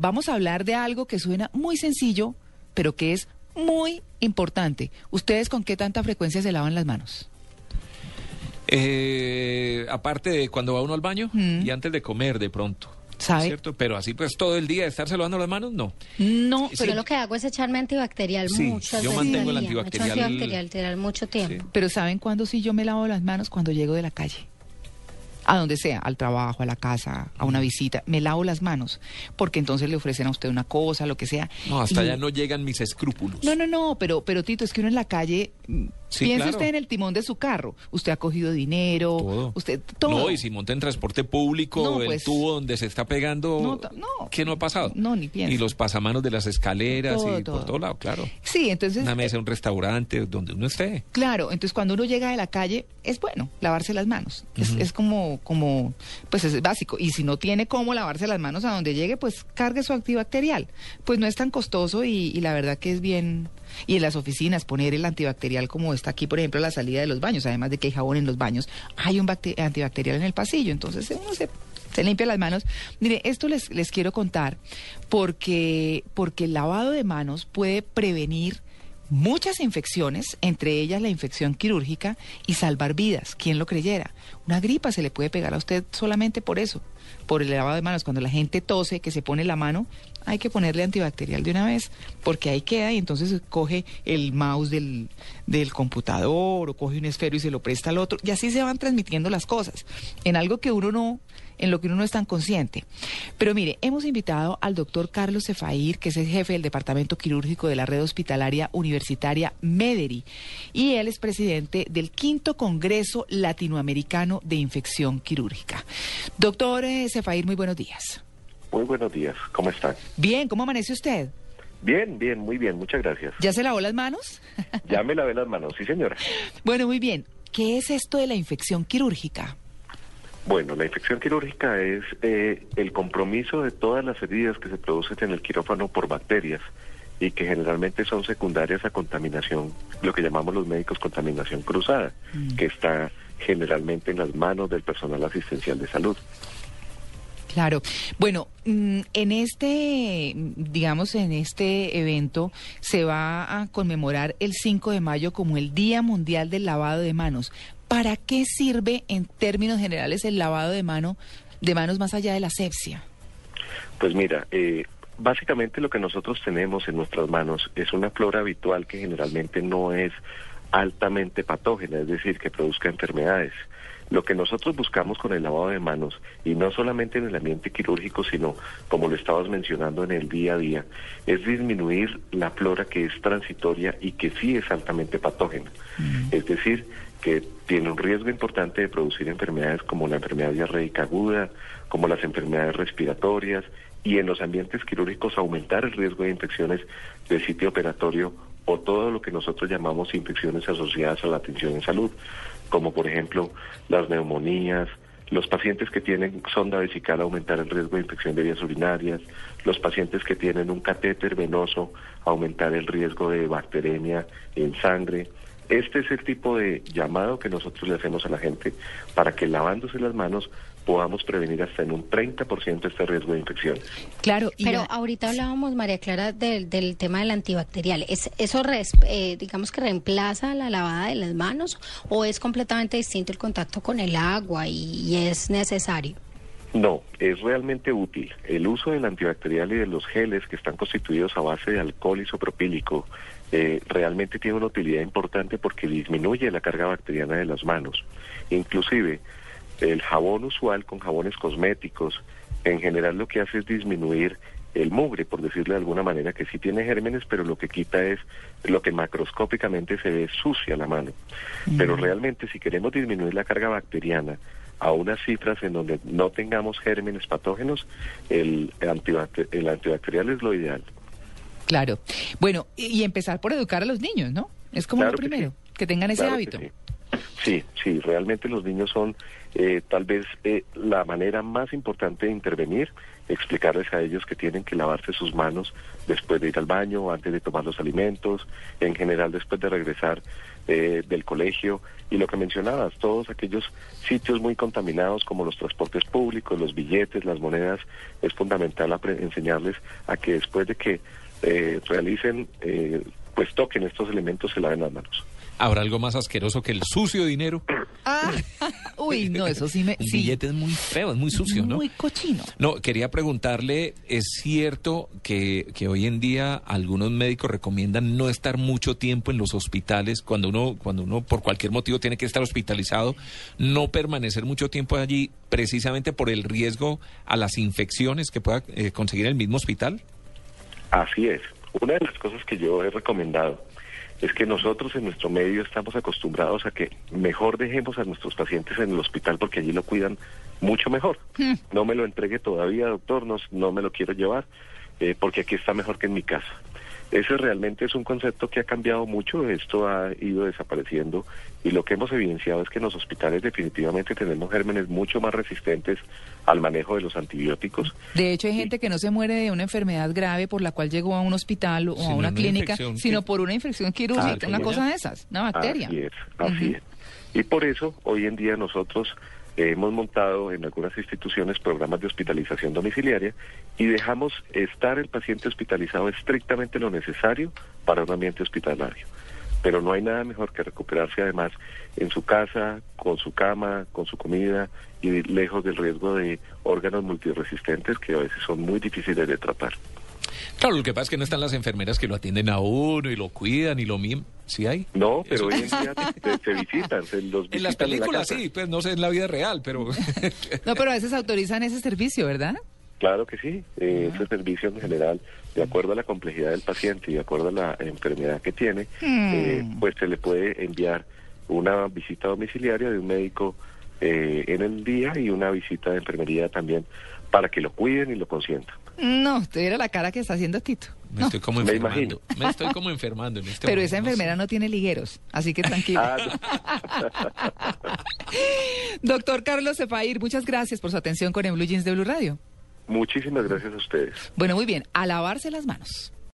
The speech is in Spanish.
Vamos a hablar de algo que suena muy sencillo, pero que es muy importante. ¿Ustedes con qué tanta frecuencia se lavan las manos? Eh, aparte de cuando va uno al baño Mm. y antes de comer de pronto. ¿Sabe? ¿Cierto? Pero así pues todo el día estarse lavando las manos, no. No, Sí, pero, Yo lo que hago es echarme antibacterial Sí, muchas yo mantengo el antibacterial- antibacterial literal mucho tiempo. Sí. pero ¿saben cuándo sí yo me lavo las manos? Cuando llego de la calle. A donde sea, al trabajo, a la casa, a una visita, me lavo las manos, porque entonces le ofrecen a usted una cosa, lo que sea. No, hasta y- allá no llegan mis escrúpulos. No, no, no, pero, pero Tito, es que uno en la calle, Sí, piense claro. usted en el timón de su carro. Usted ha cogido dinero, Todo. usted todo. No, y si monta en transporte público, No, el pues- tubo donde se está pegando, No, no. ¿qué no ha pasado? No, ni piensa. Y los pasamanos de las escaleras Todo, y todo. por todo lado, claro. Sí, entonces Una mesa, un restaurante, donde uno esté. Claro, entonces cuando uno llega de la calle es bueno lavarse las manos. Es, es como, como, pues es básico. Y si no tiene cómo lavarse las manos a donde llegue, pues cargue su antibacterial. Pues no es tan costoso y, y la verdad que es bien. Y en las oficinas poner el antibacterial como está aquí, por ejemplo, la salida de los baños, además de que hay jabón en los baños, hay un bacte- antibacterial en el pasillo. Entonces uno se, se limpia las manos. Mire, esto les, les quiero contar porque, porque el lavado de manos puede prevenir muchas infecciones, entre ellas la infección quirúrgica, y salvar vidas. ¿Quién lo creyera? Una gripa se le puede pegar a usted solamente por eso, por el lavado de manos. Cuando la gente tose, que se pone la mano, hay que ponerle antibacterial de una vez, porque ahí queda y entonces coge el mouse del, del computador o coge un esfero y se lo presta al otro, y así se van transmitiendo las cosas, en algo que uno no en lo que uno no es tan consciente. Pero mire, hemos invitado al doctor Carlos Cefair, que es el jefe del Departamento Quirúrgico de la Red Hospitalaria Universitaria Mederi, y él es presidente del quinto Congreso Latinoamericano de Infección Quirúrgica. Doctor eh, Cefair, muy buenos días. Muy buenos días, ¿cómo están? Bien, ¿cómo amanece usted? Bien, bien, muy bien, muchas gracias. ¿Ya se lavó las manos? Ya me lavé las manos, sí señora. bueno, muy bien. ¿Qué es esto de la infección quirúrgica? Bueno, la infección quirúrgica es eh, el compromiso de todas las heridas que se producen en el quirófano por bacterias y que generalmente son secundarias a contaminación, lo que llamamos los médicos contaminación cruzada, que está generalmente en las manos del personal asistencial de salud. Claro. Bueno, mm, en este, digamos, en este evento se va a conmemorar el 5 de mayo como el Día Mundial del Lavado de Manos. ¿Para qué sirve en términos generales el lavado de mano de manos más allá de la asepsia? Pues mira, eh, básicamente lo que nosotros tenemos en nuestras manos es una flora habitual que generalmente no es altamente patógena, es decir, que produzca enfermedades. Lo que nosotros buscamos con el lavado de manos, y no solamente en el ambiente quirúrgico, sino como lo estabas mencionando en el día a día, es disminuir la flora que es transitoria y que sí es altamente patógena. Es decir, que tiene un riesgo importante de producir enfermedades como la enfermedad diarreica aguda, como las enfermedades respiratorias, y en los ambientes quirúrgicos aumentar el riesgo de infecciones del sitio operatorio o todo lo que nosotros llamamos infecciones asociadas a la atención en salud, como por ejemplo las neumonías, los pacientes que tienen sonda vesical aumentar el riesgo de infección de vías urinarias, los pacientes que tienen un catéter venoso aumentar el riesgo de bacteremia en sangre. Este es el tipo de llamado que nosotros le hacemos a la gente para que lavándose las manos podamos prevenir hasta en un 30% este riesgo de infección. Claro, Pero ahorita hablábamos, María Clara, del, del tema del antibacterial. ¿Es, ¿Eso, res- eh, digamos que reemplaza la lavada de las manos o es completamente distinto el contacto con el agua y, y es necesario? No, es realmente útil. El uso del antibacterial y de los geles que están constituidos a base de alcohol isopropílico eh, realmente tiene una utilidad importante porque disminuye la carga bacteriana de las manos. Inclusive, el jabón usual con jabones cosméticos, en general lo que hace es disminuir el mugre, por decirlo de alguna manera, que sí tiene gérmenes, pero lo que quita es lo que macroscópicamente se ve sucia la mano. Pero realmente si queremos disminuir la carga bacteriana a unas cifras en donde no tengamos gérmenes patógenos, el, antibacter- el antibacterial es lo ideal. Claro. Bueno, y, empezar por educar a los niños, ¿no? Es como Claro lo que primero, sí. que tengan ese Claro hábito. sí. Sí, sí, realmente los niños son eh, tal vez eh, la manera más importante de intervenir explicarles a ellos que tienen que lavarse sus manos después de ir al baño, antes de tomar los alimentos, en general después de regresar eh, del colegio y lo que mencionabas, todos aquellos sitios muy contaminados como los transportes públicos, los billetes, las monedas, es fundamental enseñarles a que después de que eh, realicen, eh, pues toquen estos elementos, se laven las manos. ¿Habrá algo más asqueroso que el sucio dinero? Ah, uy, no, eso sí me... El sí, billete es muy feo, es muy sucio, ¿no? Muy cochino. No, quería preguntarle, ¿es cierto que, que hoy en día algunos médicos recomiendan no estar mucho tiempo en los hospitales cuando uno, cuando uno por cualquier motivo tiene que estar hospitalizado, no permanecer mucho tiempo allí precisamente por el riesgo a las infecciones que pueda eh, conseguir el mismo hospital? Así es. Una de las cosas que yo he recomendado es que nosotros en nuestro medio estamos acostumbrados a que mejor dejemos a nuestros pacientes en el hospital porque allí lo cuidan mucho mejor. No me lo entregue todavía, doctor, no, no me lo quiero llevar eh, porque aquí está mejor que en mi casa. Ese realmente es un concepto que ha cambiado mucho, esto ha ido desapareciendo y lo que hemos evidenciado es que en los hospitales definitivamente tenemos gérmenes mucho más resistentes al manejo de los antibióticos. De hecho, hay gente que no se muere de una enfermedad grave por la cual llegó a un hospital o Sino a una una clínica, sino que- por una infección quirúrgica, Así una cosa de esas, una bacteria. Así es, así es. Y por eso hoy en día nosotros hemos montado en algunas instituciones programas de hospitalización domiciliaria y dejamos estar el paciente hospitalizado estrictamente lo necesario para un ambiente hospitalario. Pero no hay nada mejor que recuperarse además en su casa, con su cama, con su comida y lejos del riesgo de órganos multiresistentes que a veces son muy difíciles de tratar. Claro, lo que pasa es que no están las enfermeras que lo atienden a uno y lo cuidan y lo miman. ¿Sí hay? No, pero Eso- hoy en día se, se visitan, se los En las la películas sí, pues no sé en la vida real, pero... No, pero a veces autorizan ese servicio, ¿verdad? Claro que sí, eh, ese servicio en general, de acuerdo a la complejidad del paciente y de acuerdo a la enfermedad que tiene, eh, pues se le puede enviar una visita domiciliaria de un médico eh, en el día y una visita de enfermería también para que lo cuiden y lo consientan. No, te viera la cara que está haciendo Tito. Me No, estoy como Me enfermando. Me estoy como enfermando en este pero momento, esa no sé. enfermera no tiene ligueros, así que tranquila. Ah, Doctor Carlos Cefair, muchas gracias por su atención con el Blue Jeans de Blue Radio. muchísimas gracias a ustedes. Bueno, muy bien, a lavarse las manos.